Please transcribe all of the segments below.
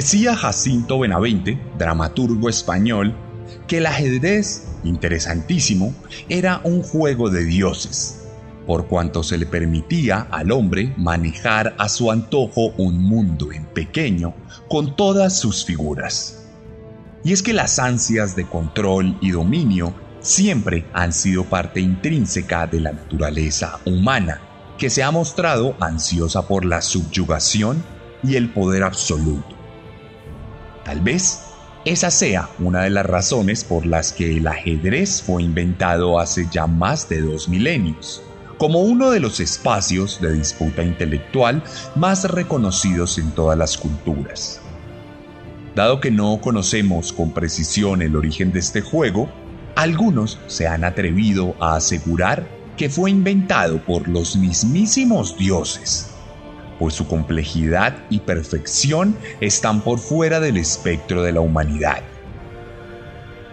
Decía Jacinto Benavente, dramaturgo español, que el ajedrez, interesantísimo, era un juego de dioses, por cuanto se le permitía al hombre manejar a su antojo un mundo en pequeño con todas sus figuras. Y es que las ansias de control y dominio siempre han sido parte intrínseca de la naturaleza humana, que se ha mostrado ansiosa por la subyugación y el poder absoluto. Tal vez esa sea una de las razones por las que el ajedrez fue inventado hace ya más de dos milenios, como uno de los espacios de disputa intelectual más reconocidos en todas las culturas. Dado que no conocemos con precisión el origen de este juego, algunos se han atrevido a asegurar que fue inventado por los mismísimos dioses por su complejidad y perfección, están por fuera del espectro de la humanidad.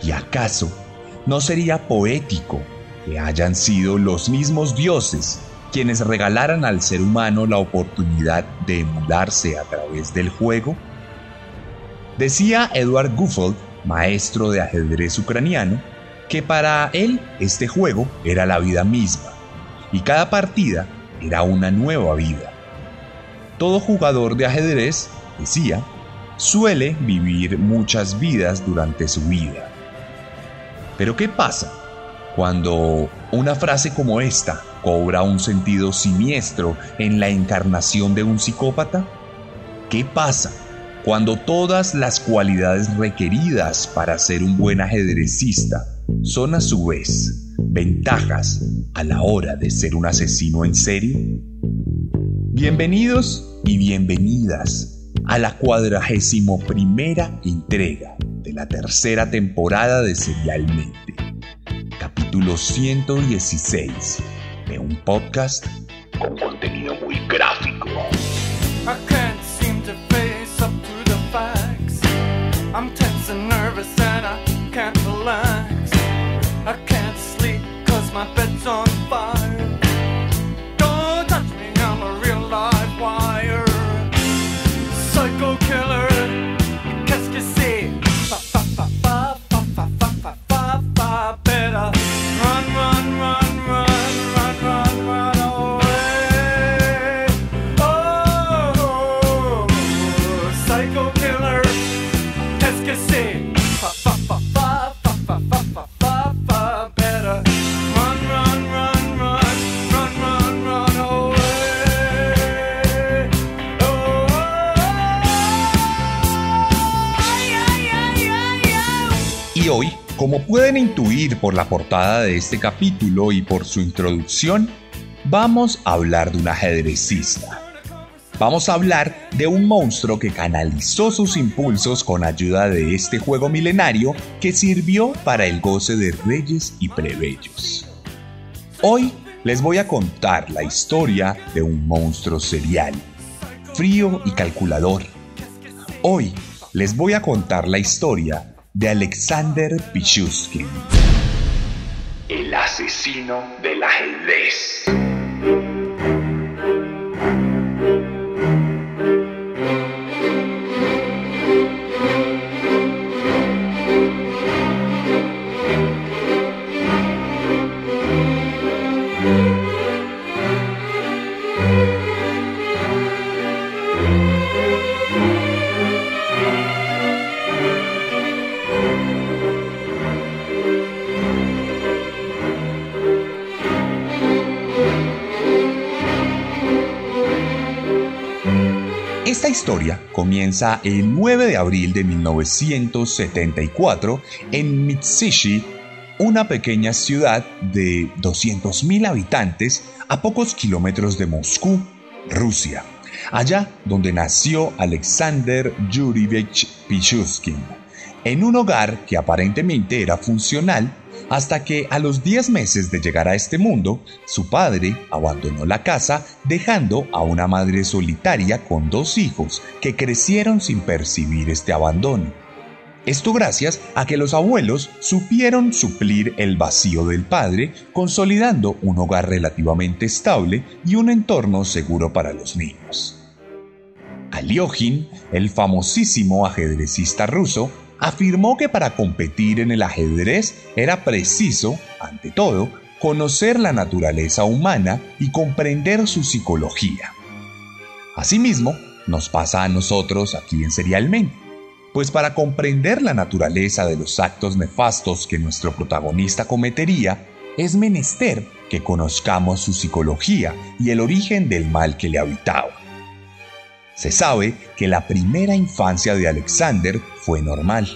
¿Y acaso no sería poético que hayan sido los mismos dioses quienes regalaran al ser humano la oportunidad de emularse a través del juego? Decía Edward Guffeld, maestro de ajedrez ucraniano, que para él este juego era la vida misma y cada partida era una nueva vida. Todo jugador de ajedrez, decía, suele vivir muchas vidas durante su vida. Pero ¿qué pasa cuando una frase como esta cobra un sentido siniestro en la encarnación de un psicópata? ¿Qué pasa cuando todas las cualidades requeridas para ser un buen ajedrecista son a su vez ventajas a la hora de ser un asesino en serie? Bienvenidos y bienvenidas a la cuadragésimo primera entrega de la tercera temporada de Serialmente, capítulo 116 de un podcast con contenido muy gráfico. Por la portada de este capítulo y por su introducción, vamos a hablar de un ajedrecista. Vamos a hablar de un monstruo que canalizó sus impulsos con ayuda de este juego milenario que sirvió para el goce de reyes y plebeyos. Hoy les voy a contar la historia de un monstruo serial, frío y calculador. Hoy les voy a contar la historia de Alexander Pichushkin. El asesino del ajedrez. Comienza el 9 de abril de 1974 en Mitsubishi, una pequeña ciudad de 200.000 habitantes a pocos kilómetros de Moscú, Rusia, allá donde nació Alexander Yurievich Pichuskin, en un hogar que aparentemente era funcional hasta que a los 10 meses de llegar a este mundo, su padre abandonó la casa dejando a una madre solitaria con dos hijos que crecieron sin percibir este abandono. Esto gracias a que los abuelos supieron suplir el vacío del padre, consolidando un hogar relativamente estable y un entorno seguro para los niños. Aliogin, el famosísimo ajedrecista ruso, afirmó que para competir en el ajedrez era preciso, ante todo, conocer la naturaleza humana y comprender su psicología. Asimismo, nos pasa a nosotros aquí en Serialmente, pues para comprender la naturaleza de los actos nefastos que nuestro protagonista cometería, es menester que conozcamos su psicología y el origen del mal que le habitaba. Se sabe que la primera infancia de Alexander fue normal.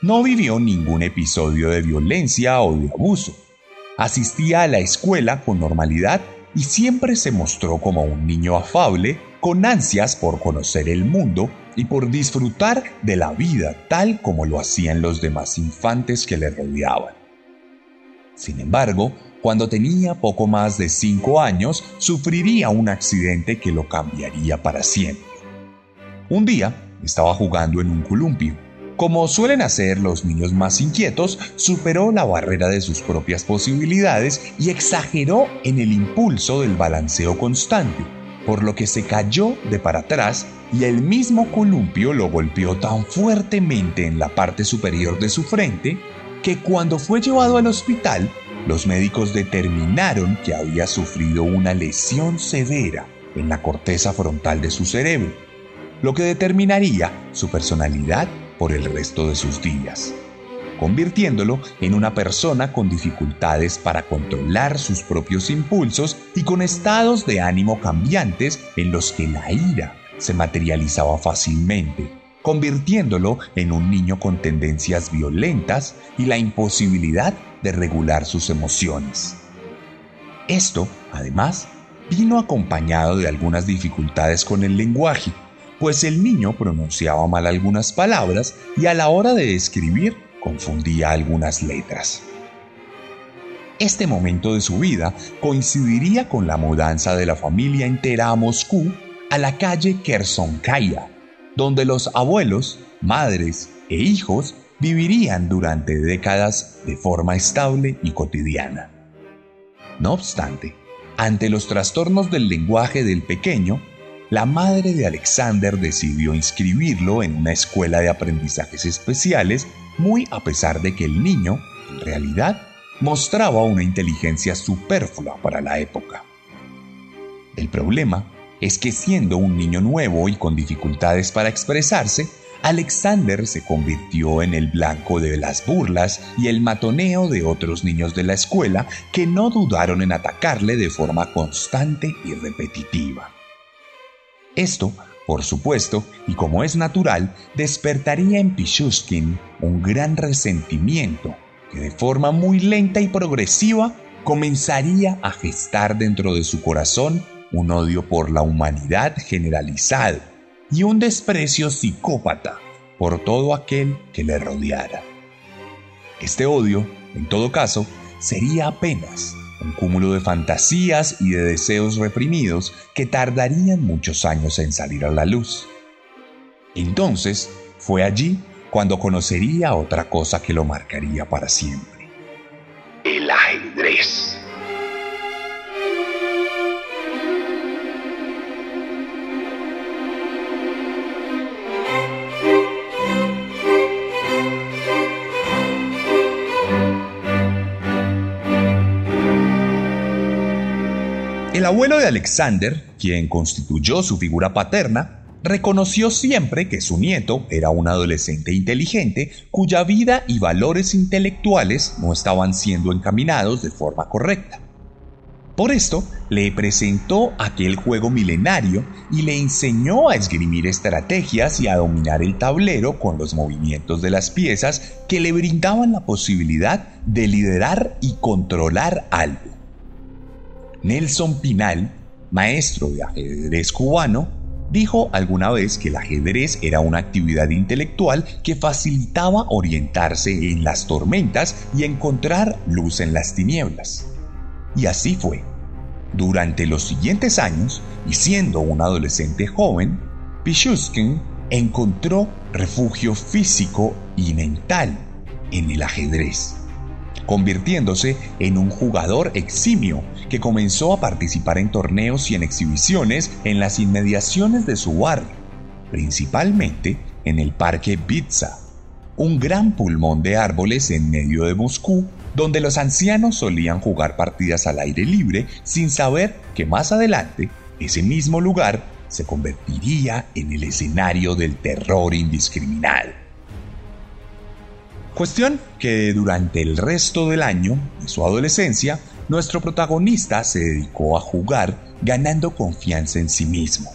No vivió ningún episodio de violencia o de abuso. Asistía a la escuela con normalidad y siempre se mostró como un niño afable, con ansias por conocer el mundo y por disfrutar de la vida tal como lo hacían los demás infantes que le rodeaban. Sin embargo, cuando tenía poco más de cinco años, sufriría un accidente que lo cambiaría para siempre. Un día estaba jugando en un columpio. Como suelen hacer los niños más inquietos, superó la barrera de sus propias posibilidades y exageró en el impulso del balanceo constante, por lo que se cayó de para atrás y el mismo columpio lo golpeó tan fuertemente en la parte superior de su frente que cuando fue llevado al hospital los médicos determinaron que había sufrido una lesión severa en la corteza frontal de su cerebro, lo que determinaría su personalidad por el resto de sus días, convirtiéndolo en una persona con dificultades para controlar sus propios impulsos y con estados de ánimo cambiantes en los que la ira se materializaba fácilmente, convirtiéndolo en un niño con tendencias violentas y la imposibilidad de regular sus emociones. Esto, además, vino acompañado de algunas dificultades con el lenguaje, pues el niño pronunciaba mal algunas palabras y a la hora de escribir confundía algunas letras. Este momento de su vida coincidiría con la mudanza de la familia entera a Moscú, a la calle Kersonkaya, donde los abuelos, madres e hijos vivirían durante décadas de forma estable y cotidiana. No obstante, ante los trastornos del lenguaje del pequeño, la madre de Alexander decidió inscribirlo en una escuela de aprendizajes especiales, muy a pesar de que el niño, en realidad, mostraba una inteligencia superflua para la época. El problema es que siendo un niño nuevo y con dificultades para expresarse, Alexander se convirtió en el blanco de las burlas y el matoneo de otros niños de la escuela que no dudaron en atacarle de forma constante y repetitiva. Esto, por supuesto, y como es natural, despertaría en Pichushkin un gran resentimiento que de forma muy lenta y progresiva comenzaría a gestar dentro de su corazón un odio por la humanidad generalizado y un desprecio psicópata por todo aquel que le rodeara. Este odio, en todo caso, sería apenas un cúmulo de fantasías y de deseos reprimidos que tardarían muchos años en salir a la luz. Entonces, fue allí cuando conocería otra cosa que lo marcaría para siempre. El ajedrez. El abuelo de Alexander, quien constituyó su figura paterna, reconoció siempre que su nieto era un adolescente inteligente cuya vida y valores intelectuales no estaban siendo encaminados de forma correcta. Por esto, le presentó aquel juego milenario y le enseñó a esgrimir estrategias y a dominar el tablero con los movimientos de las piezas que le brindaban la posibilidad de liderar y controlar algo. Nelson Pinal, maestro de ajedrez cubano, dijo alguna vez que el ajedrez era una actividad intelectual que facilitaba orientarse en las tormentas y encontrar luz en las tinieblas. Y así fue. Durante los siguientes años, y siendo un adolescente joven, Pichushkin encontró refugio físico y mental en el ajedrez, convirtiéndose en un jugador eximio que comenzó a participar en torneos y en exhibiciones en las inmediaciones de su barrio, principalmente en el Parque Bitsa, un gran pulmón de árboles en medio de Moscú donde los ancianos solían jugar partidas al aire libre sin saber que más adelante ese mismo lugar se convertiría en el escenario del terror indiscriminado. Cuestión que durante el resto del año de su adolescencia, nuestro protagonista se dedicó a jugar ganando confianza en sí mismo,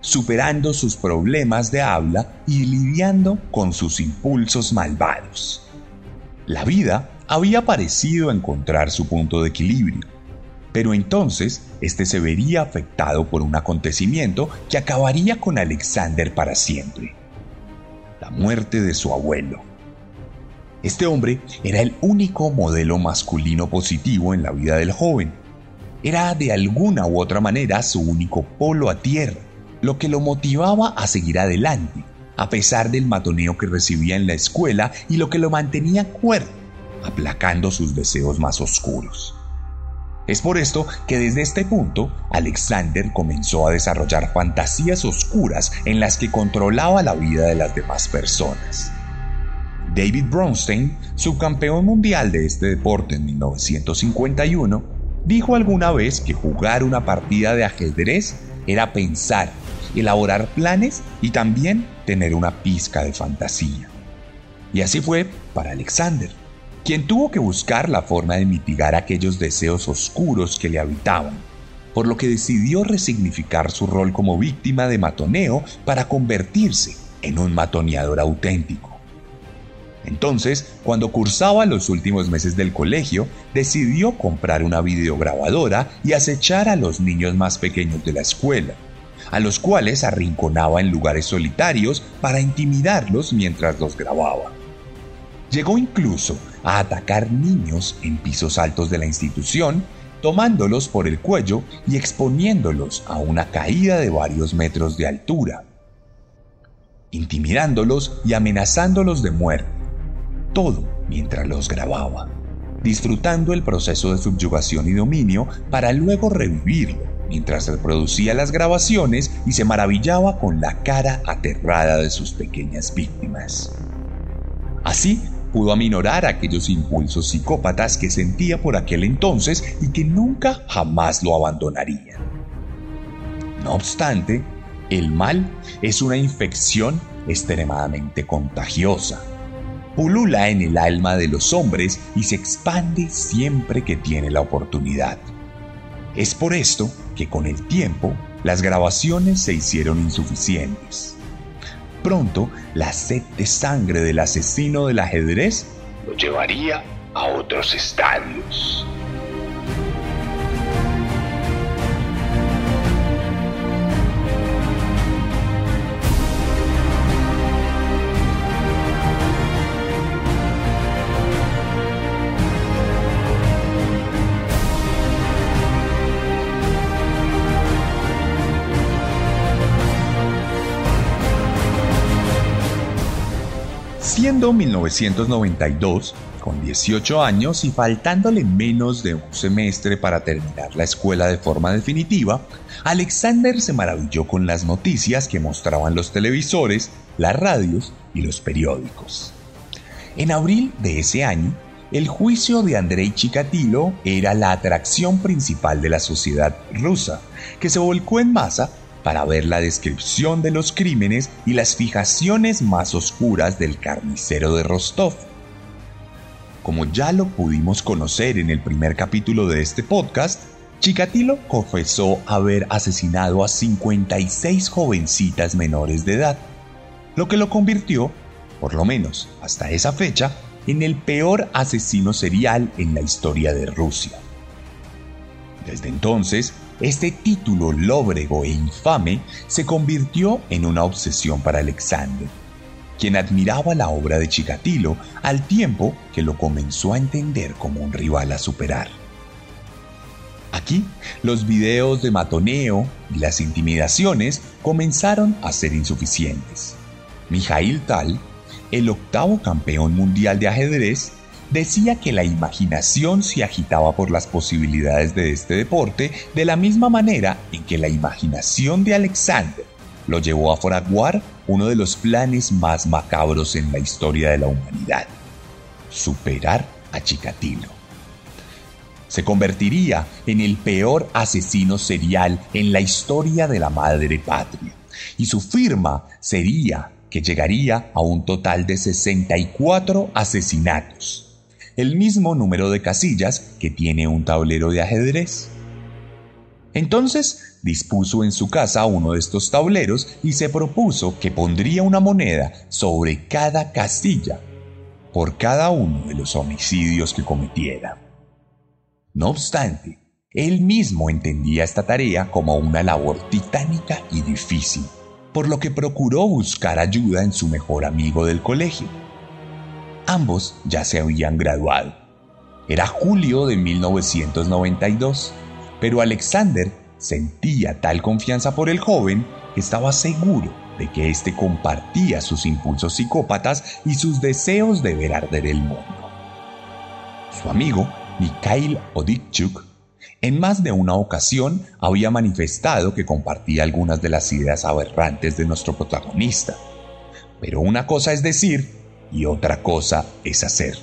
superando sus problemas de habla y lidiando con sus impulsos malvados. La vida había parecido encontrar su punto de equilibrio, pero entonces este se vería afectado por un acontecimiento que acabaría con Alexander para siempre. La muerte de su abuelo. Este hombre era el único modelo masculino positivo en la vida del joven. Era de alguna u otra manera su único polo a tierra, lo que lo motivaba a seguir adelante, a pesar del matoneo que recibía en la escuela y lo que lo mantenía cuerdo aplacando sus deseos más oscuros. Es por esto que desde este punto Alexander comenzó a desarrollar fantasías oscuras en las que controlaba la vida de las demás personas. David Bronstein, subcampeón mundial de este deporte en 1951, dijo alguna vez que jugar una partida de ajedrez era pensar, elaborar planes y también tener una pizca de fantasía. Y así fue para Alexander quien tuvo que buscar la forma de mitigar aquellos deseos oscuros que le habitaban, por lo que decidió resignificar su rol como víctima de matoneo para convertirse en un matoneador auténtico. Entonces, cuando cursaba los últimos meses del colegio, decidió comprar una videograbadora y acechar a los niños más pequeños de la escuela, a los cuales arrinconaba en lugares solitarios para intimidarlos mientras los grababa. Llegó incluso a atacar niños en pisos altos de la institución, tomándolos por el cuello y exponiéndolos a una caída de varios metros de altura, intimidándolos y amenazándolos de muerte, todo mientras los grababa, disfrutando el proceso de subyugación y dominio para luego revivirlo mientras reproducía las grabaciones y se maravillaba con la cara aterrada de sus pequeñas víctimas. Así pudo aminorar aquellos impulsos psicópatas que sentía por aquel entonces y que nunca jamás lo abandonarían. No obstante, el mal es una infección extremadamente contagiosa. Pulula en el alma de los hombres y se expande siempre que tiene la oportunidad. Es por esto que con el tiempo las grabaciones se hicieron insuficientes Pronto, la sed de sangre del asesino del ajedrez lo llevaría a otros estadios. Siendo 1992, con 18 años y faltándole menos de un semestre para terminar la escuela de forma definitiva, Alexander se maravilló con las noticias que mostraban los televisores, las radios y los periódicos. En abril de ese año, el juicio de Andrei Chikatilo era la atracción principal de la sociedad rusa, que se volcó en masa para ver la descripción de los crímenes y las fijaciones más oscuras del carnicero de Rostov. Como ya lo pudimos conocer en el primer capítulo de este podcast, Chikatilo confesó haber asesinado a 56 jovencitas menores de edad, lo que lo convirtió, por lo menos hasta esa fecha, en el peor asesino serial en la historia de Rusia. Desde entonces, este título lóbrego e infame se convirtió en una obsesión para Alexander, quien admiraba la obra de Chikatilo al tiempo que lo comenzó a entender como un rival a superar. Aquí, los videos de matoneo y las intimidaciones comenzaron a ser insuficientes. Mijail Tal, el octavo campeón mundial de ajedrez, decía que la imaginación se agitaba por las posibilidades de este deporte de la misma manera en que la imaginación de Alexander lo llevó a fraguar uno de los planes más macabros en la historia de la humanidad, superar a Chikatilo se convertiría en el peor asesino serial en la historia de la madre patria. Y su firma sería que llegaría a un total de 64 asesinatos, el mismo número de casillas que tiene un tablero de ajedrez. Entonces dispuso en su casa uno de estos tableros y se propuso que pondría una moneda sobre cada casilla por cada uno de los homicidios que cometiera. No obstante, él mismo entendía esta tarea como una labor titánica y difícil, por lo que procuró buscar ayuda en su mejor amigo del colegio. Ambos ya se habían graduado. Era julio de 1992, pero Alexander sentía tal confianza por el joven que estaba seguro de que éste compartía sus impulsos psicópatas y sus deseos de ver arder el mundo. Su amigo Mikhail Odikchuk, en más de una ocasión había manifestado que compartía algunas de las ideas aberrantes de nuestro protagonista. Pero una cosa es decir y otra cosa es hacer.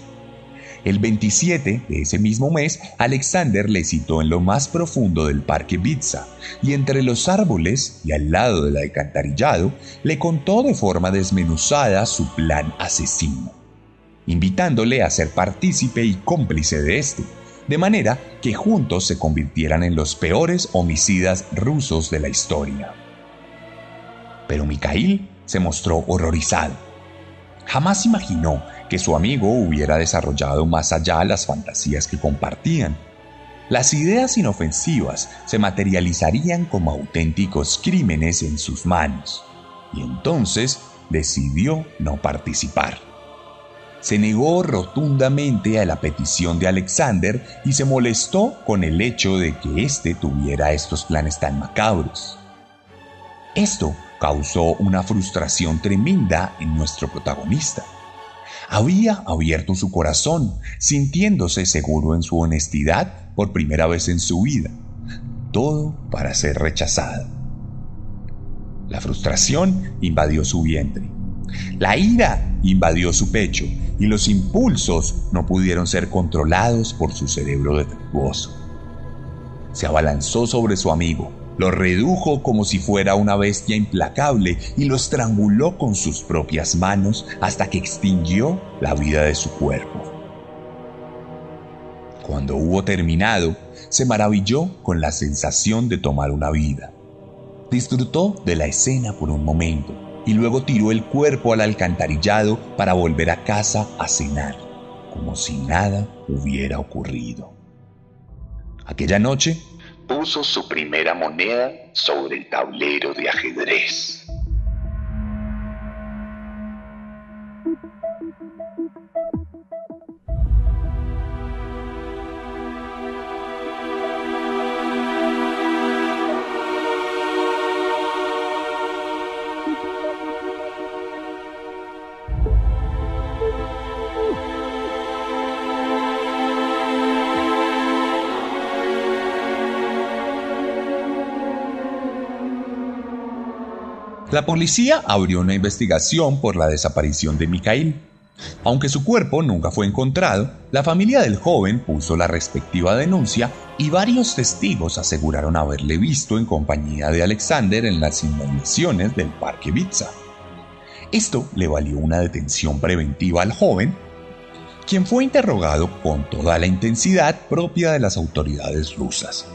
El 27 de ese mismo mes, Alexander le citó en lo más profundo del parque Bitsa y entre los árboles y al lado del alcantarillado le contó de forma desmenuzada su plan asesino invitándole a ser partícipe y cómplice de este, de manera que juntos se convirtieran en los peores homicidas rusos de la historia. Pero Mikhail se mostró horrorizado. Jamás imaginó que su amigo hubiera desarrollado más allá las fantasías que compartían. Las ideas inofensivas se materializarían como auténticos crímenes en sus manos, y entonces decidió no participar se negó rotundamente a la petición de Alexander y se molestó con el hecho de que éste tuviera estos planes tan macabros. Esto causó una frustración tremenda en nuestro protagonista. Había abierto su corazón, sintiéndose seguro en su honestidad por primera vez en su vida, todo para ser rechazado. La frustración invadió su vientre la ira invadió su pecho y los impulsos no pudieron ser controlados por su cerebro defectuoso. Se abalanzó sobre su amigo, lo redujo como si fuera una bestia implacable y lo estranguló con sus propias manos hasta que extinguió la vida de su cuerpo. Cuando hubo terminado, se maravilló con la sensación de tomar una vida. Disfrutó de la escena por un momento y luego tiró el cuerpo al alcantarillado para volver a casa a cenar, como si nada hubiera ocurrido. Aquella noche puso su primera moneda sobre el tablero de ajedrez. La policía abrió una investigación por la desaparición de Mikhail. Aunque su cuerpo nunca fue encontrado, la familia del joven puso la respectiva denuncia y varios testigos aseguraron haberle visto en compañía de Alexander en las inmediaciones del Parque Bitsa. Esto le valió una detención preventiva al joven, quien fue interrogado con toda la intensidad propia de las autoridades rusas.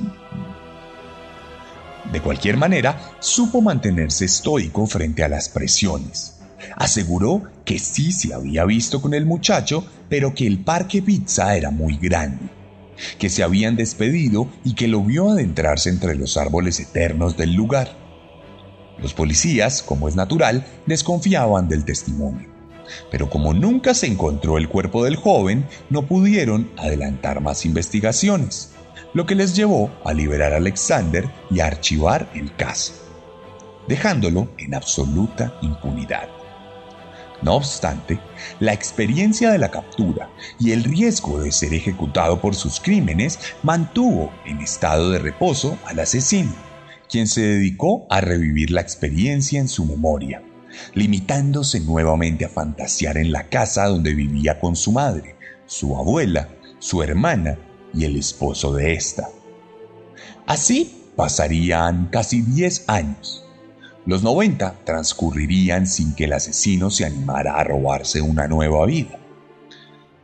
De cualquier manera, supo mantenerse estoico frente a las presiones. Aseguró que sí se había visto con el muchacho, pero que el parque Pizza era muy grande, que se habían despedido y que lo vio adentrarse entre los árboles eternos del lugar. Los policías, como es natural, desconfiaban del testimonio, pero como nunca se encontró el cuerpo del joven, no pudieron adelantar más investigaciones lo que les llevó a liberar a Alexander y a archivar el caso, dejándolo en absoluta impunidad. No obstante, la experiencia de la captura y el riesgo de ser ejecutado por sus crímenes mantuvo en estado de reposo al asesino, quien se dedicó a revivir la experiencia en su memoria, limitándose nuevamente a fantasear en la casa donde vivía con su madre, su abuela, su hermana y el esposo de esta. Así pasarían casi 10 años. Los 90 transcurrirían sin que el asesino se animara a robarse una nueva vida.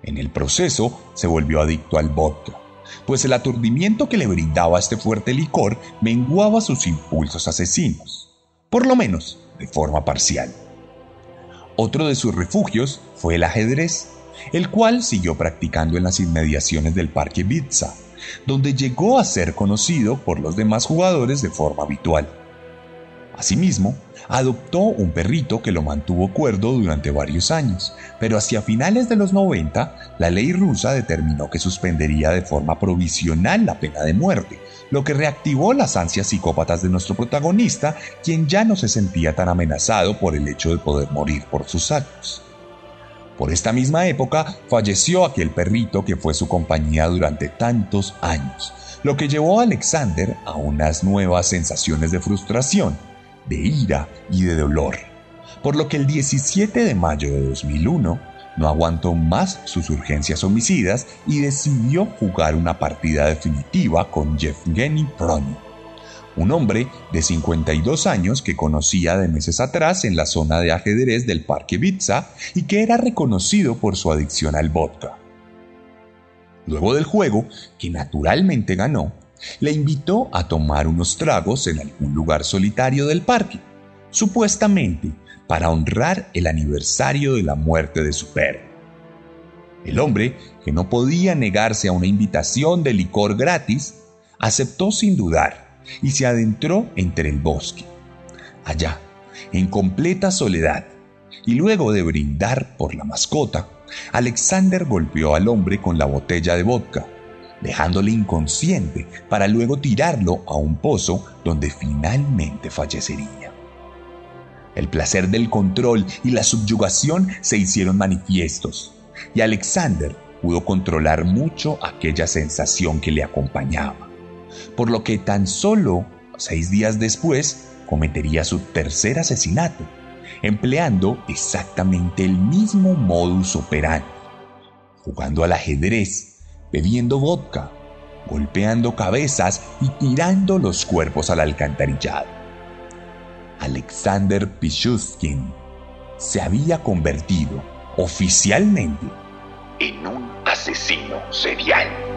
En el proceso se volvió adicto al vodka, pues el aturdimiento que le brindaba este fuerte licor menguaba sus impulsos asesinos, por lo menos de forma parcial. Otro de sus refugios fue el ajedrez, el cual siguió practicando en las inmediaciones del Parque Bitsa, donde llegó a ser conocido por los demás jugadores de forma habitual. Asimismo, adoptó un perrito que lo mantuvo cuerdo durante varios años, pero hacia finales de los 90, la ley rusa determinó que suspendería de forma provisional la pena de muerte, lo que reactivó las ansias psicópatas de nuestro protagonista, quien ya no se sentía tan amenazado por el hecho de poder morir por sus actos. Por esta misma época falleció aquel perrito que fue su compañía durante tantos años, lo que llevó a Alexander a unas nuevas sensaciones de frustración, de ira y de dolor, por lo que el 17 de mayo de 2001 no aguantó más sus urgencias homicidas y decidió jugar una partida definitiva con Yevgeny Pronin un hombre de 52 años que conocía de meses atrás en la zona de ajedrez del Parque Bitsa y que era reconocido por su adicción al vodka. Luego del juego, que naturalmente ganó, le invitó a tomar unos tragos en algún lugar solitario del parque, supuestamente para honrar el aniversario de la muerte de su perro. El hombre, que no podía negarse a una invitación de licor gratis, aceptó sin dudar y se adentró entre el bosque. Allá, en completa soledad, y luego de brindar por la mascota, Alexander golpeó al hombre con la botella de vodka, dejándole inconsciente para luego tirarlo a un pozo donde finalmente fallecería. El placer del control y la subyugación se hicieron manifiestos, y Alexander pudo controlar mucho aquella sensación que le acompañaba por lo que tan solo seis días después cometería su tercer asesinato, empleando exactamente el mismo modus operandi, jugando al ajedrez, bebiendo vodka, golpeando cabezas y tirando los cuerpos al alcantarillado. Alexander Pichushkin se había convertido oficialmente en un asesino serial.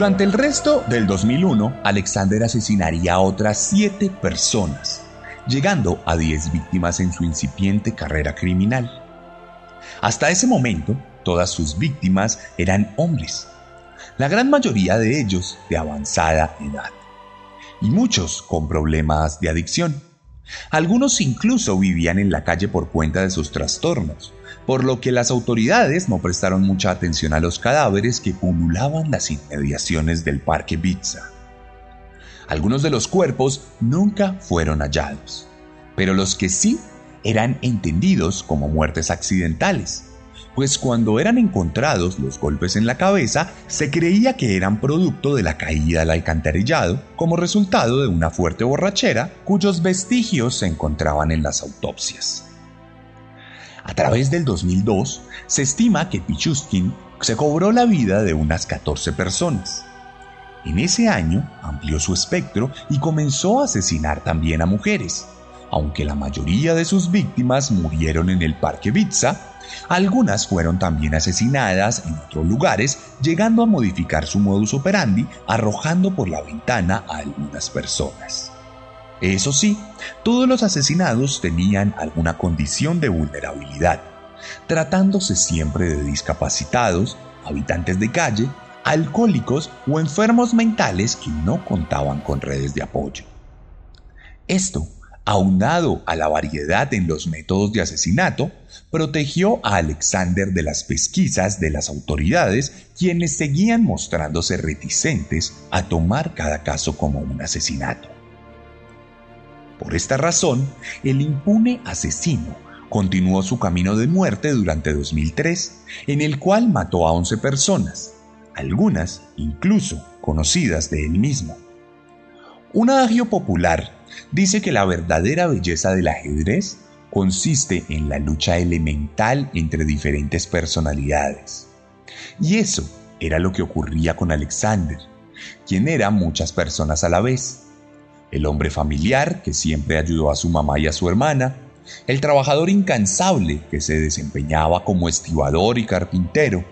Durante el resto del 2001, Alexander asesinaría a otras siete personas, llegando a 10 víctimas en su incipiente carrera criminal. Hasta ese momento, todas sus víctimas eran hombres, la gran mayoría de ellos de avanzada edad, y muchos con problemas de adicción. Algunos incluso vivían en la calle por cuenta de sus trastornos, por lo que las autoridades no prestaron mucha atención a los cadáveres que pululaban las inmediaciones del Parque Bitsa. Algunos de los cuerpos nunca fueron hallados, pero los que sí eran entendidos como muertes accidentales, pues cuando eran encontrados los golpes en la cabeza, se creía que eran producto de la caída al alcantarillado como resultado de una fuerte borrachera cuyos vestigios se encontraban en las autopsias. A través del 2002, se estima que Pichuskin se cobró la vida de unas 14 personas. En ese año amplió su espectro y comenzó a asesinar también a mujeres, aunque la mayoría de sus víctimas murieron en el Parque Bitsa, algunas fueron también asesinadas en otros lugares, llegando a modificar su modus operandi, arrojando por la ventana a algunas personas. Eso sí, todos los asesinados tenían alguna condición de vulnerabilidad, tratándose siempre de discapacitados, habitantes de calle, alcohólicos o enfermos mentales que no contaban con redes de apoyo. Esto aunado a la variedad en los métodos de asesinato, protegió a Alexander de las pesquisas de las autoridades, quienes seguían mostrándose reticentes a tomar cada caso como un asesinato. Por esta razón, el impune asesino continuó su camino de muerte durante 2003, en el cual mató a 11 personas, algunas incluso conocidas de él mismo. Un adagio popular dice que la verdadera belleza del ajedrez consiste en la lucha elemental entre diferentes personalidades. Y eso era lo que ocurría con Alexander, quien era muchas personas a la vez. El hombre familiar que siempre ayudó a su mamá y a su hermana, el trabajador incansable que se desempeñaba como estibador y carpintero,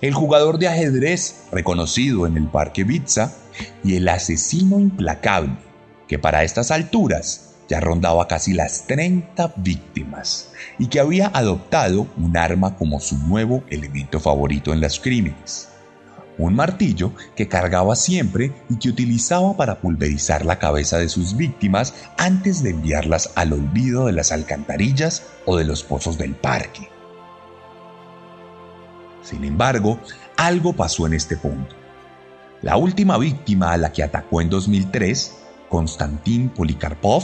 el jugador de ajedrez reconocido en el Parque Bitsa y el asesino implacable que para estas alturas ya rondaba casi las 30 víctimas y que había adoptado un arma como su nuevo elemento favorito en los crímenes. Un martillo que cargaba siempre y que utilizaba para pulverizar la cabeza de sus víctimas antes de enviarlas al olvido de las alcantarillas o de los pozos del parque. Sin embargo, algo pasó en este punto. La última víctima a la que atacó en 2003 Konstantin Polikarpov,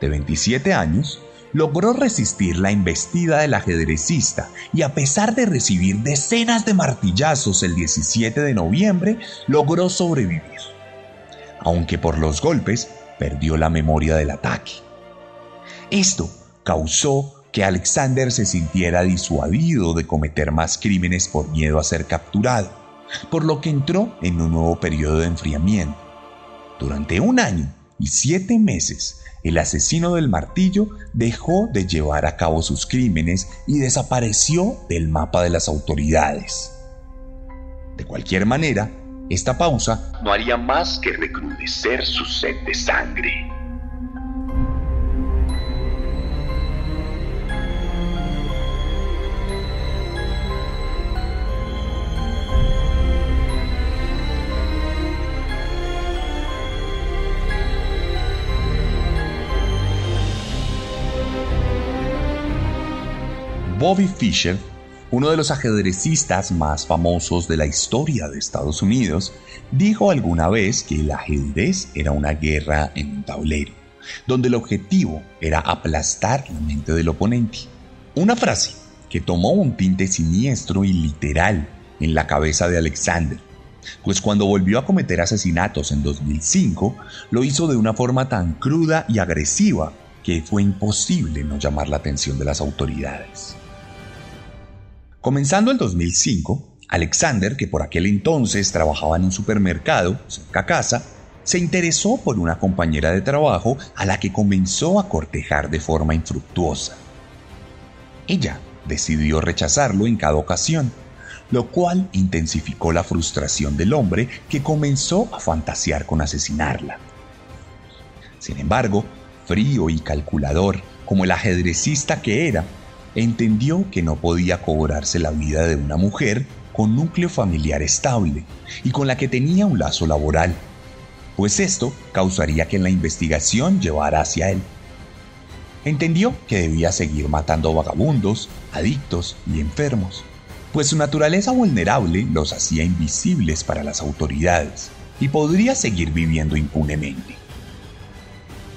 de 27 años, logró resistir la embestida del ajedrecista y a pesar de recibir decenas de martillazos el 17 de noviembre, logró sobrevivir. Aunque por los golpes perdió la memoria del ataque. Esto causó que Alexander se sintiera disuadido de cometer más crímenes por miedo a ser capturado, por lo que entró en un nuevo periodo de enfriamiento. Durante un año, y siete meses, el asesino del martillo dejó de llevar a cabo sus crímenes y desapareció del mapa de las autoridades. De cualquier manera, esta pausa no haría más que recrudecer su sed de sangre. Bobby Fischer, uno de los ajedrecistas más famosos de la historia de Estados Unidos, dijo alguna vez que el ajedrez era una guerra en un tablero, donde el objetivo era aplastar la mente del oponente. Una frase que tomó un tinte siniestro y literal en la cabeza de Alexander, pues cuando volvió a cometer asesinatos en 2005, lo hizo de una forma tan cruda y agresiva que fue imposible no llamar la atención de las autoridades. Comenzando el 2005, Alexander, que por aquel entonces trabajaba en un supermercado cerca a casa, se interesó por una compañera de trabajo a la que comenzó a cortejar de forma infructuosa. Ella decidió rechazarlo en cada ocasión, lo cual intensificó la frustración del hombre que comenzó a fantasear con asesinarla. Sin embargo, frío y calculador, como el ajedrecista que era, entendió que no podía cobrarse la vida de una mujer con núcleo familiar estable y con la que tenía un lazo laboral, pues esto causaría que la investigación llevara hacia él. Entendió que debía seguir matando vagabundos, adictos y enfermos, pues su naturaleza vulnerable los hacía invisibles para las autoridades y podría seguir viviendo impunemente.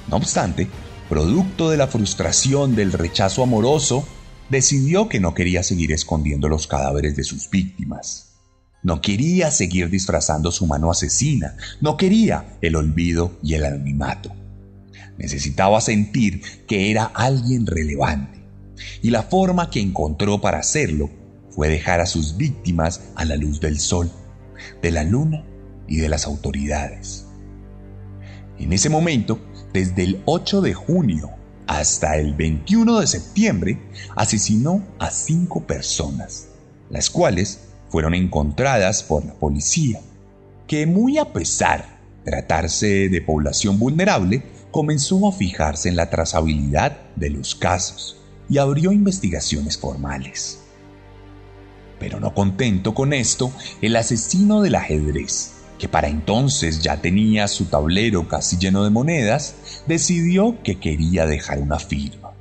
No obstante, producto de la frustración del rechazo amoroso, decidió que no quería seguir escondiendo los cadáveres de sus víctimas. No quería seguir disfrazando su mano asesina, no quería el olvido y el anonimato. Necesitaba sentir que era alguien relevante, y la forma que encontró para hacerlo fue dejar a sus víctimas a la luz del sol, de la luna y de las autoridades. En ese momento, desde el 8 de junio hasta el 21 de septiembre, asesinó a cinco personas, las cuales fueron encontradas por la policía, que muy a pesar de tratarse de población vulnerable, comenzó a fijarse en la trazabilidad de los casos y abrió investigaciones formales. Pero no contento con esto, el asesino del ajedrez, que para entonces ya tenía su tablero casi lleno de monedas, decidió que quería dejar una firma,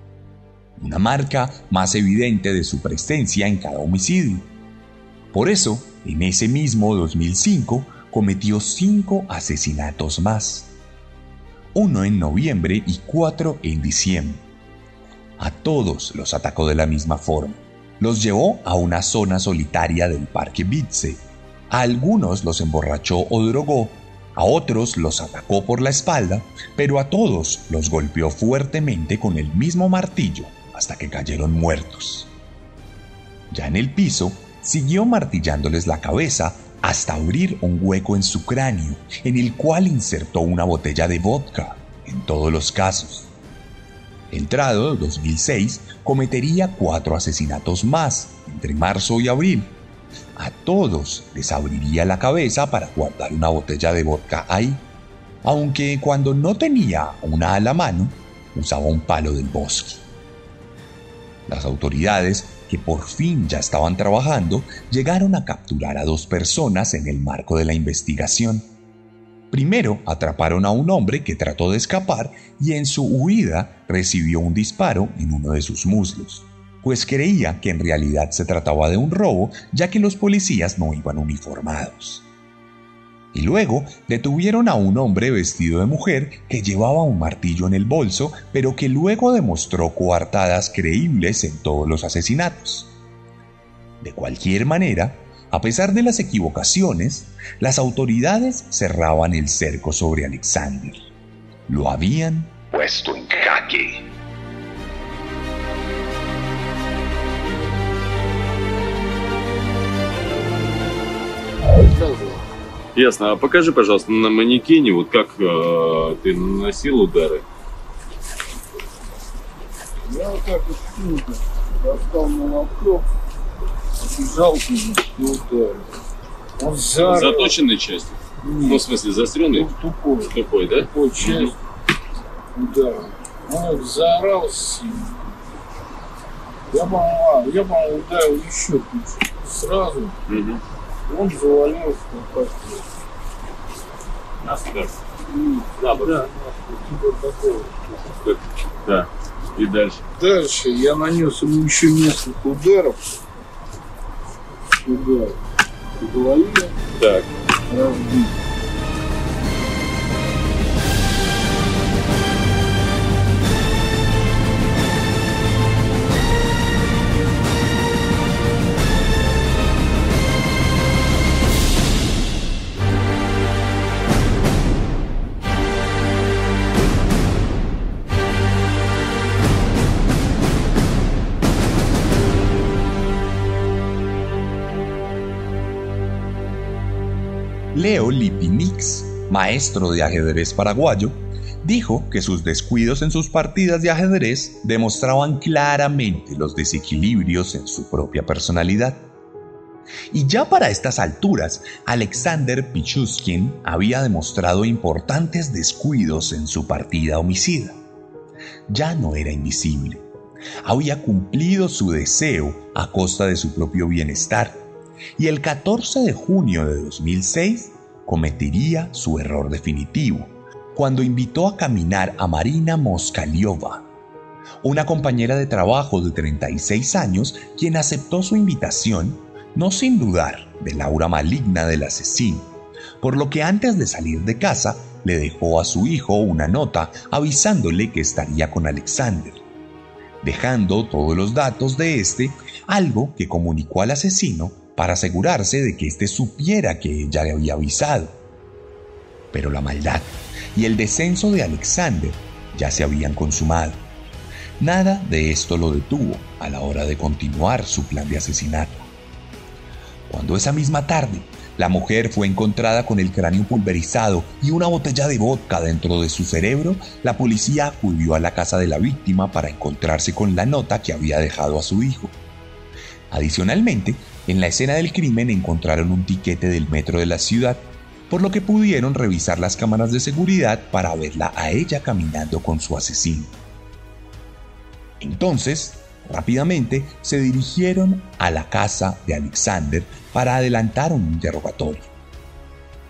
una marca más evidente de su presencia en cada homicidio. Por eso, en ese mismo 2005, cometió cinco asesinatos más, uno en noviembre y cuatro en diciembre. A todos los atacó de la misma forma. Los llevó a una zona solitaria del Parque Bitze. A algunos los emborrachó o drogó, a otros los atacó por la espalda, pero a todos los golpeó fuertemente con el mismo martillo hasta que cayeron muertos. Ya en el piso, siguió martillándoles la cabeza hasta abrir un hueco en su cráneo, en el cual insertó una botella de vodka, en todos los casos. Entrado 2006, cometería cuatro asesinatos más, entre marzo y abril. A todos les abriría la cabeza para guardar una botella de vodka ahí, aunque cuando no tenía una a la mano, usaba un palo del bosque. Las autoridades, que por fin ya estaban trabajando, llegaron a capturar a dos personas en el marco de la investigación. Primero atraparon a un hombre que trató de escapar y en su huida recibió un disparo en uno de sus muslos, pues creía que en realidad se trataba de un robo ya que los policías no iban uniformados. Y luego detuvieron a un hombre vestido de mujer que llevaba un martillo en el bolso, pero que luego demostró coartadas creíbles en todos los asesinatos. De cualquier manera, a pesar de las equivocaciones, las autoridades cerraban el cerco sobre Alexander. Lo habían puesto en jaque. Ясно. А покажи, пожалуйста, на манекене, вот как э, ты наносил удары. Я вот так вот сумка достал молоток, бежал и ударил. Он заорал. Заточенной части? Ну, в Нет, смысле, заостренной? он тупой. Тупой, да? Тупой часть ударил. Он заорал сильно. Я бы, а, я бы ударил еще чуть Сразу Мгм. Он завалился ну, там Наскар. Да, да. Да. И дальше. Дальше я нанес ему еще несколько ударов. Ударов. По голове. Так. Разбить. Leo Lipinix, maestro de ajedrez paraguayo, dijo que sus descuidos en sus partidas de ajedrez demostraban claramente los desequilibrios en su propia personalidad. Y ya para estas alturas, Alexander Pichuskin había demostrado importantes descuidos en su partida homicida. Ya no era invisible. Había cumplido su deseo a costa de su propio bienestar y el 14 de junio de 2006 cometería su error definitivo cuando invitó a caminar a Marina Moskaliova, una compañera de trabajo de 36 años quien aceptó su invitación no sin dudar del aura maligna del asesino, por lo que antes de salir de casa le dejó a su hijo una nota avisándole que estaría con Alexander. dejando todos los datos de este, algo que comunicó al asesino para asegurarse de que éste supiera que ella le había avisado. Pero la maldad y el descenso de Alexander ya se habían consumado. Nada de esto lo detuvo a la hora de continuar su plan de asesinato. Cuando esa misma tarde la mujer fue encontrada con el cráneo pulverizado y una botella de vodka dentro de su cerebro. La policía acudió a la casa de la víctima para encontrarse con la nota que había dejado a su hijo. Adicionalmente, en la escena del crimen encontraron un tiquete del metro de la ciudad, por lo que pudieron revisar las cámaras de seguridad para verla a ella caminando con su asesino. Entonces, Rápidamente se dirigieron a la casa de Alexander para adelantar un interrogatorio.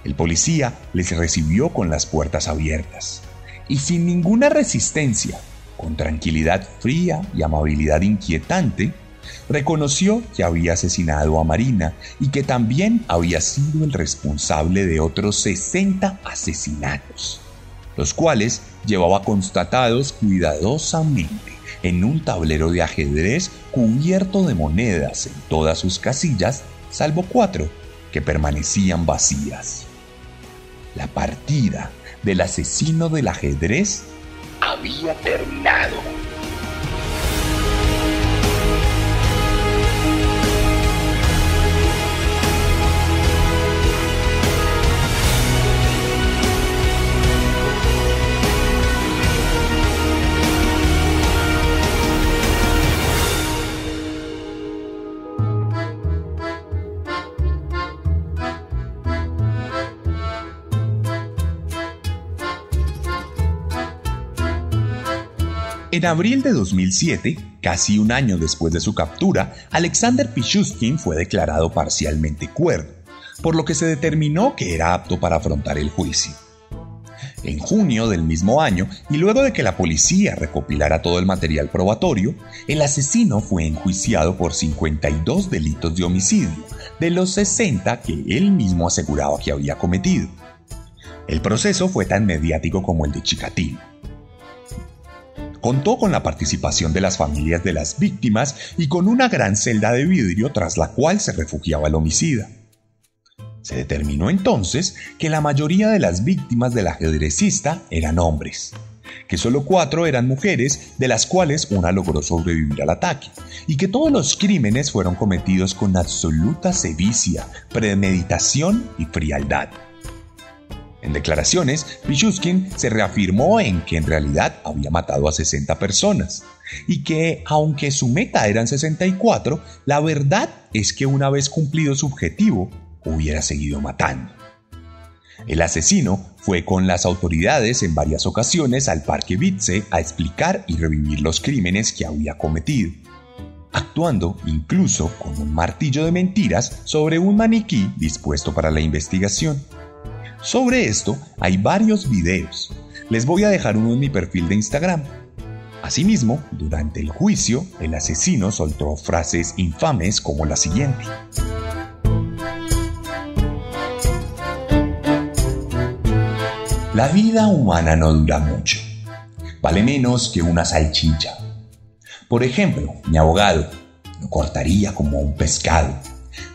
El policía les recibió con las puertas abiertas y sin ninguna resistencia, con tranquilidad fría y amabilidad inquietante, reconoció que había asesinado a Marina y que también había sido el responsable de otros 60 asesinatos, los cuales llevaba constatados cuidadosamente en un tablero de ajedrez cubierto de monedas en todas sus casillas, salvo cuatro que permanecían vacías. La partida del asesino del ajedrez había terminado. En abril de 2007, casi un año después de su captura, Alexander Pichushkin fue declarado parcialmente cuerdo, por lo que se determinó que era apto para afrontar el juicio. En junio del mismo año, y luego de que la policía recopilara todo el material probatorio, el asesino fue enjuiciado por 52 delitos de homicidio, de los 60 que él mismo aseguraba que había cometido. El proceso fue tan mediático como el de Chikatilo contó con la participación de las familias de las víctimas y con una gran celda de vidrio tras la cual se refugiaba el homicida. Se determinó entonces que la mayoría de las víctimas del ajedrecista eran hombres, que solo cuatro eran mujeres, de las cuales una logró sobrevivir al ataque, y que todos los crímenes fueron cometidos con absoluta sevicia, premeditación y frialdad. En declaraciones, Pichushkin se reafirmó en que en realidad había matado a 60 personas y que, aunque su meta eran 64, la verdad es que una vez cumplido su objetivo, hubiera seguido matando. El asesino fue con las autoridades en varias ocasiones al Parque Vitze a explicar y revivir los crímenes que había cometido, actuando incluso con un martillo de mentiras sobre un maniquí dispuesto para la investigación. Sobre esto hay varios videos. Les voy a dejar uno en mi perfil de Instagram. Asimismo, durante el juicio, el asesino soltó frases infames como la siguiente. La vida humana no dura mucho. Vale menos que una salchicha. Por ejemplo, mi abogado lo cortaría como un pescado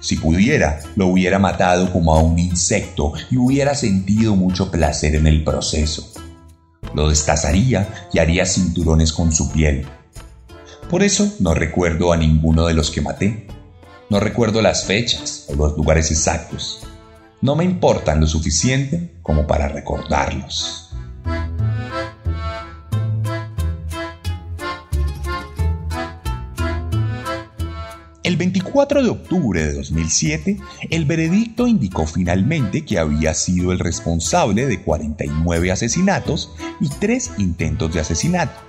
si pudiera, lo hubiera matado como a un insecto y hubiera sentido mucho placer en el proceso. Lo destazaría y haría cinturones con su piel. Por eso no recuerdo a ninguno de los que maté. No recuerdo las fechas o los lugares exactos. No me importan lo suficiente como para recordarlos. 24 de octubre de 2007, el veredicto indicó finalmente que había sido el responsable de 49 asesinatos y 3 intentos de asesinato,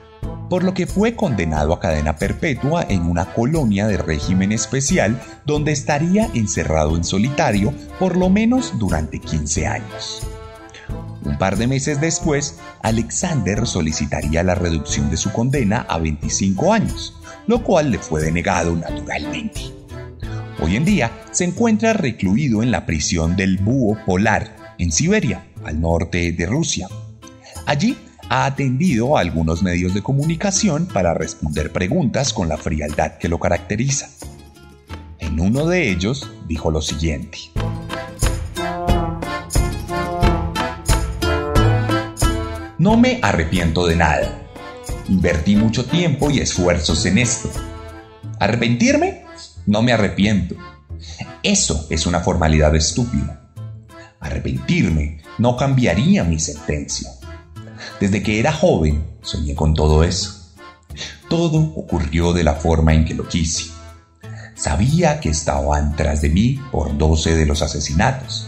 por lo que fue condenado a cadena perpetua en una colonia de régimen especial donde estaría encerrado en solitario por lo menos durante 15 años. Un par de meses después, Alexander solicitaría la reducción de su condena a 25 años, lo cual le fue denegado naturalmente. Hoy en día se encuentra recluido en la prisión del Búho Polar, en Siberia, al norte de Rusia. Allí ha atendido a algunos medios de comunicación para responder preguntas con la frialdad que lo caracteriza. En uno de ellos dijo lo siguiente. No me arrepiento de nada. Invertí mucho tiempo y esfuerzos en esto. ¿Arrepentirme? No me arrepiento. Eso es una formalidad estúpida. Arrepentirme no cambiaría mi sentencia. Desde que era joven soñé con todo eso. Todo ocurrió de la forma en que lo quise. Sabía que estaban tras de mí por 12 de los asesinatos,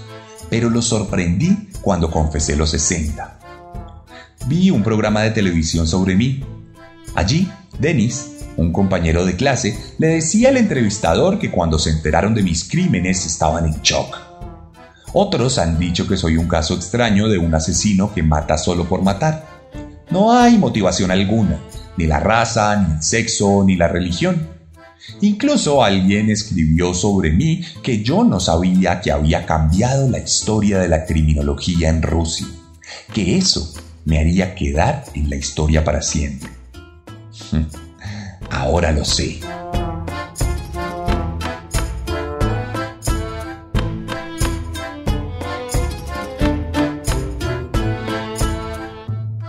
pero los sorprendí cuando confesé los 60. Vi un programa de televisión sobre mí. Allí, Dennis, un compañero de clase, le decía al entrevistador que cuando se enteraron de mis crímenes estaban en shock. Otros han dicho que soy un caso extraño de un asesino que mata solo por matar. No hay motivación alguna, ni la raza, ni el sexo, ni la religión. Incluso alguien escribió sobre mí que yo no sabía que había cambiado la historia de la criminología en Rusia, que eso me haría quedar en la historia para siempre. Ahora lo sé.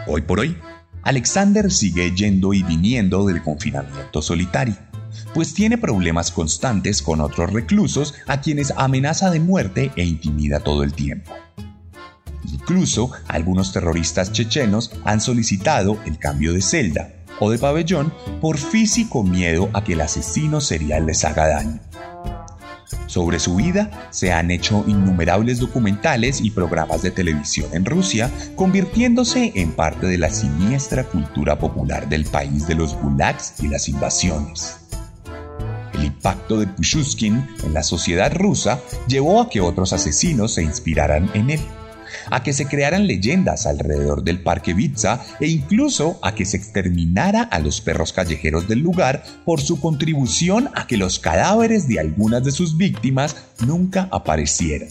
Hoy por hoy, Alexander sigue yendo y viniendo del confinamiento solitario, pues tiene problemas constantes con otros reclusos a quienes amenaza de muerte e intimida todo el tiempo. Incluso algunos terroristas chechenos han solicitado el cambio de celda o de pabellón por físico miedo a que el asesino serial les haga daño. Sobre su vida se han hecho innumerables documentales y programas de televisión en Rusia, convirtiéndose en parte de la siniestra cultura popular del país de los gulags y las invasiones. El impacto de Pushushkin en la sociedad rusa llevó a que otros asesinos se inspiraran en él a que se crearan leyendas alrededor del parque Vitza e incluso a que se exterminara a los perros callejeros del lugar por su contribución a que los cadáveres de algunas de sus víctimas nunca aparecieran.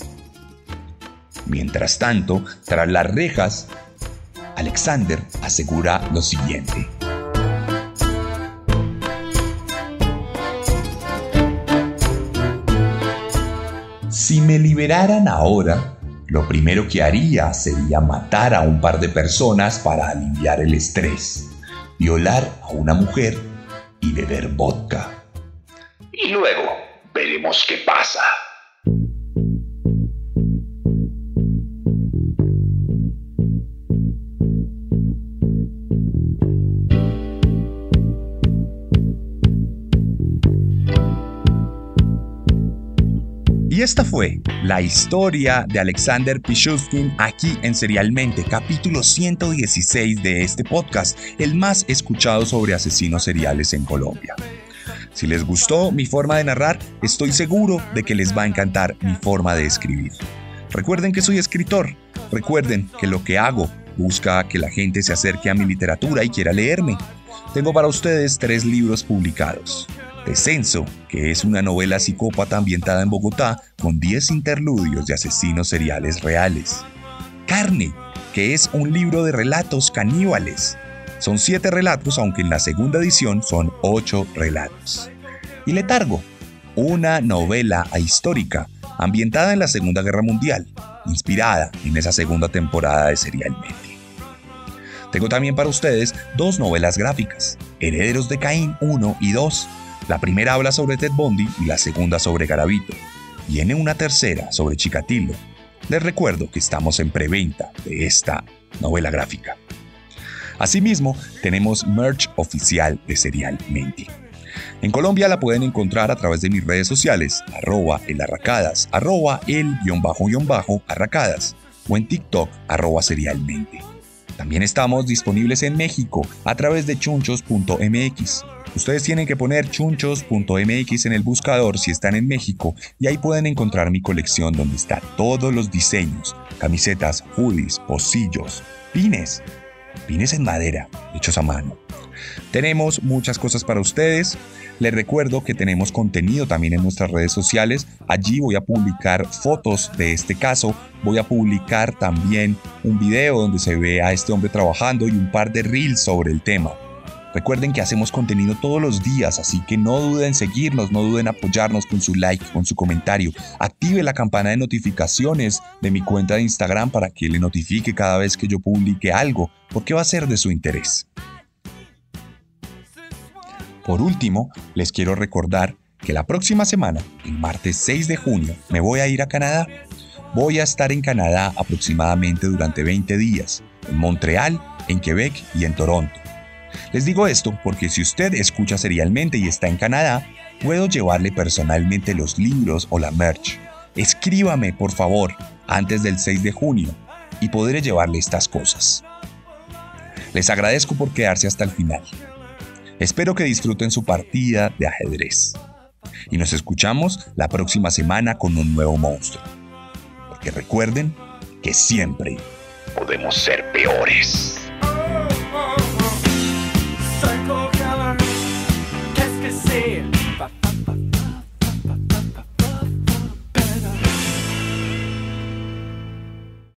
Mientras tanto, tras las rejas, Alexander asegura lo siguiente. Si me liberaran ahora, lo primero que haría sería matar a un par de personas para aliviar el estrés, violar a una mujer y beber vodka. Y luego veremos qué pasa. Esta fue la historia de Alexander Pichushkin aquí en Serialmente, capítulo 116 de este podcast, el más escuchado sobre asesinos seriales en Colombia. Si les gustó mi forma de narrar, estoy seguro de que les va a encantar mi forma de escribir. Recuerden que soy escritor, recuerden que lo que hago busca que la gente se acerque a mi literatura y quiera leerme. Tengo para ustedes tres libros publicados. Descenso, que es una novela psicópata ambientada en Bogotá con 10 interludios de asesinos seriales reales. Carne, que es un libro de relatos caníbales. Son 7 relatos, aunque en la segunda edición son 8 relatos. Y Letargo, una novela histórica ambientada en la Segunda Guerra Mundial, inspirada en esa segunda temporada de Serialmente. Tengo también para ustedes dos novelas gráficas, Herederos de Caín 1 y 2, la primera habla sobre Ted Bundy y la segunda sobre Garavito. Viene una tercera sobre Chikatilo. Les recuerdo que estamos en preventa de esta novela gráfica. Asimismo, tenemos merch oficial de Serial Menti. En Colombia la pueden encontrar a través de mis redes sociales, arroba el arracadas, arroba el guion bajo guion bajo arracadas, o en TikTok, arroba serialmente. También estamos disponibles en México a través de chunchos.mx. Ustedes tienen que poner chunchos.mx en el buscador si están en México y ahí pueden encontrar mi colección donde están todos los diseños, camisetas, hoodies, pocillos, pines, pines en madera, hechos a mano. Tenemos muchas cosas para ustedes. Les recuerdo que tenemos contenido también en nuestras redes sociales. Allí voy a publicar fotos de este caso. Voy a publicar también un video donde se ve a este hombre trabajando y un par de reels sobre el tema. Recuerden que hacemos contenido todos los días, así que no duden en seguirnos, no duden en apoyarnos con su like, con su comentario. Active la campana de notificaciones de mi cuenta de Instagram para que le notifique cada vez que yo publique algo, porque va a ser de su interés. Por último, les quiero recordar que la próxima semana, el martes 6 de junio, me voy a ir a Canadá. Voy a estar en Canadá aproximadamente durante 20 días, en Montreal, en Quebec y en Toronto. Les digo esto porque si usted escucha serialmente y está en Canadá, puedo llevarle personalmente los libros o la merch. Escríbame, por favor, antes del 6 de junio y podré llevarle estas cosas. Les agradezco por quedarse hasta el final. Espero que disfruten su partida de ajedrez. Y nos escuchamos la próxima semana con un nuevo monstruo. Porque recuerden que siempre podemos ser peores.